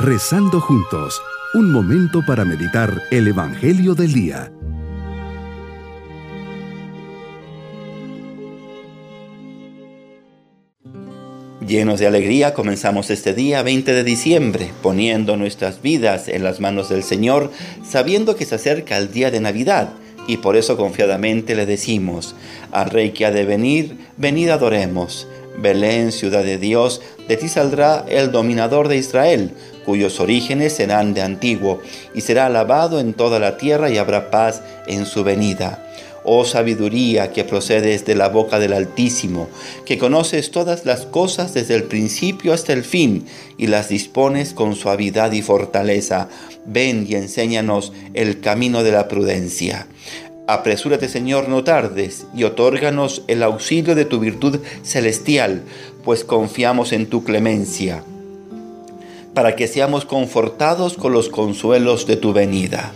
Rezando juntos, un momento para meditar el Evangelio del Día. Llenos de alegría comenzamos este día 20 de diciembre, poniendo nuestras vidas en las manos del Señor, sabiendo que se acerca el día de Navidad, y por eso confiadamente le decimos, al Rey que ha de venir, venid adoremos. Belén, ciudad de Dios, de ti saldrá el dominador de Israel, cuyos orígenes serán de antiguo, y será alabado en toda la tierra y habrá paz en su venida. Oh sabiduría que procedes de la boca del Altísimo, que conoces todas las cosas desde el principio hasta el fin y las dispones con suavidad y fortaleza, ven y enséñanos el camino de la prudencia. Apresúrate, Señor, no tardes, y otórganos el auxilio de tu virtud celestial, pues confiamos en tu clemencia, para que seamos confortados con los consuelos de tu venida.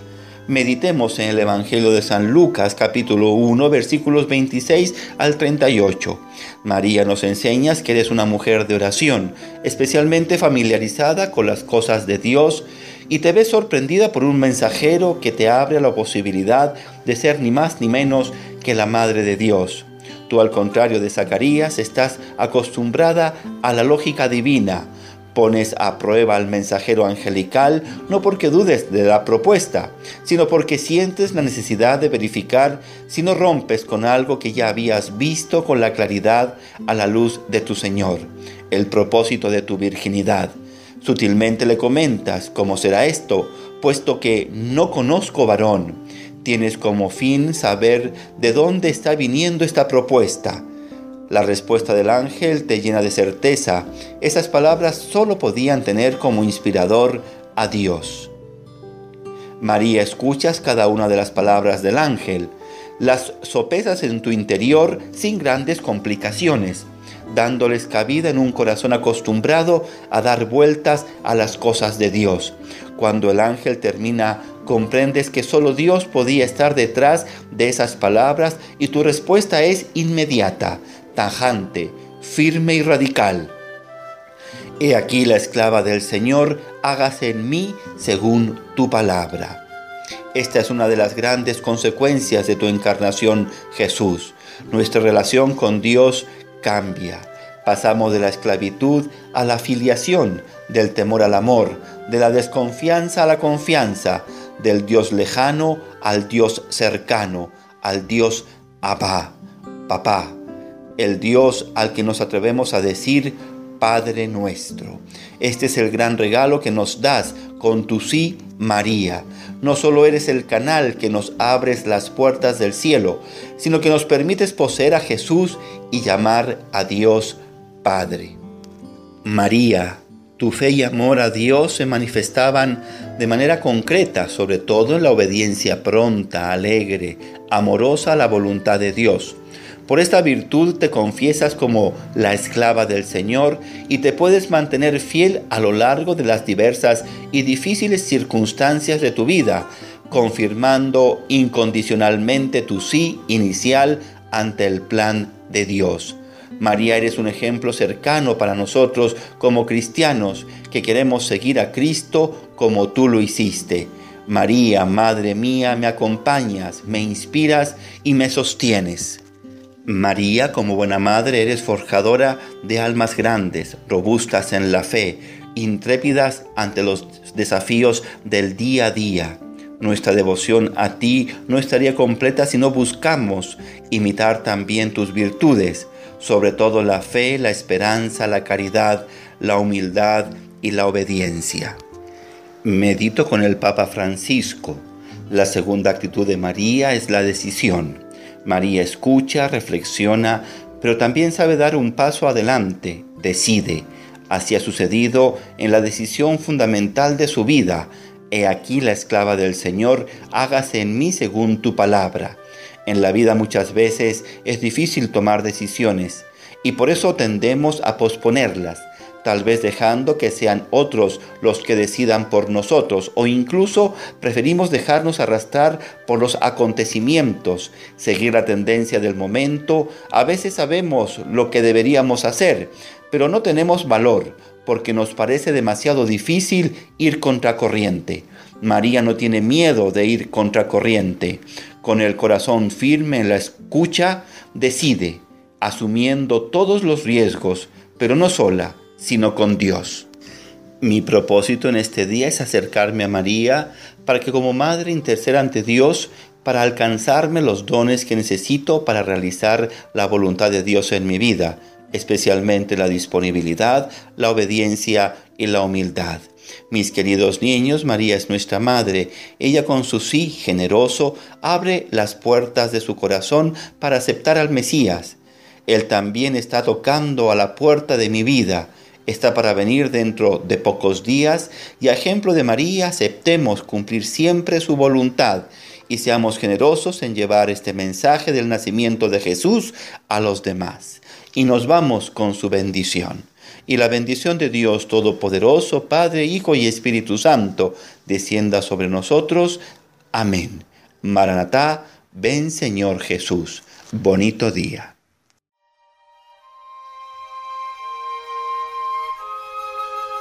Meditemos en el Evangelio de San Lucas capítulo 1 versículos 26 al 38. María nos enseñas que eres una mujer de oración, especialmente familiarizada con las cosas de Dios, y te ves sorprendida por un mensajero que te abre la posibilidad de ser ni más ni menos que la Madre de Dios. Tú al contrario de Zacarías estás acostumbrada a la lógica divina. Pones a prueba al mensajero angelical no porque dudes de la propuesta, sino porque sientes la necesidad de verificar si no rompes con algo que ya habías visto con la claridad a la luz de tu Señor, el propósito de tu virginidad. Sutilmente le comentas cómo será esto, puesto que no conozco varón. Tienes como fin saber de dónde está viniendo esta propuesta. La respuesta del ángel te llena de certeza. Esas palabras solo podían tener como inspirador a Dios. María, escuchas cada una de las palabras del ángel. Las sopesas en tu interior sin grandes complicaciones dándoles cabida en un corazón acostumbrado a dar vueltas a las cosas de Dios. Cuando el ángel termina, comprendes que solo Dios podía estar detrás de esas palabras y tu respuesta es inmediata, tajante, firme y radical. He aquí la esclava del Señor, hágase en mí según tu palabra. Esta es una de las grandes consecuencias de tu encarnación, Jesús. Nuestra relación con Dios cambia. Pasamos de la esclavitud a la filiación, del temor al amor, de la desconfianza a la confianza, del Dios lejano al Dios cercano, al Dios Abba, papá, el Dios al que nos atrevemos a decir Padre nuestro. Este es el gran regalo que nos das con tu sí, María. No solo eres el canal que nos abres las puertas del cielo, sino que nos permites poseer a Jesús y llamar a Dios Padre. María, tu fe y amor a Dios se manifestaban de manera concreta, sobre todo en la obediencia pronta, alegre, amorosa a la voluntad de Dios. Por esta virtud te confiesas como la esclava del Señor y te puedes mantener fiel a lo largo de las diversas y difíciles circunstancias de tu vida, confirmando incondicionalmente tu sí inicial ante el plan de Dios. María, eres un ejemplo cercano para nosotros como cristianos que queremos seguir a Cristo como tú lo hiciste. María, Madre mía, me acompañas, me inspiras y me sostienes. María, como buena madre, eres forjadora de almas grandes, robustas en la fe, intrépidas ante los desafíos del día a día. Nuestra devoción a ti no estaría completa si no buscamos imitar también tus virtudes, sobre todo la fe, la esperanza, la caridad, la humildad y la obediencia. Medito con el Papa Francisco. La segunda actitud de María es la decisión. María escucha, reflexiona, pero también sabe dar un paso adelante, decide. Así ha sucedido en la decisión fundamental de su vida. He aquí la esclava del Señor, hágase en mí según tu palabra. En la vida muchas veces es difícil tomar decisiones y por eso tendemos a posponerlas, tal vez dejando que sean otros los que decidan por nosotros o incluso preferimos dejarnos arrastrar por los acontecimientos, seguir la tendencia del momento, a veces sabemos lo que deberíamos hacer, pero no tenemos valor, porque nos parece demasiado difícil ir contracorriente. María no tiene miedo de ir contracorriente. Con el corazón firme en la escucha, decide, asumiendo todos los riesgos, pero no sola, sino con Dios. Mi propósito en este día es acercarme a María para que como madre interceda ante Dios para alcanzarme los dones que necesito para realizar la voluntad de Dios en mi vida, especialmente la disponibilidad, la obediencia y la humildad. Mis queridos niños, María es nuestra madre. Ella con su sí generoso abre las puertas de su corazón para aceptar al Mesías. Él también está tocando a la puerta de mi vida está para venir dentro de pocos días y a ejemplo de María aceptemos cumplir siempre su voluntad y seamos generosos en llevar este mensaje del nacimiento de Jesús a los demás. Y nos vamos con su bendición. Y la bendición de Dios Todopoderoso, Padre, Hijo y Espíritu Santo, descienda sobre nosotros. Amén. Maranatá, ven Señor Jesús. Bonito día.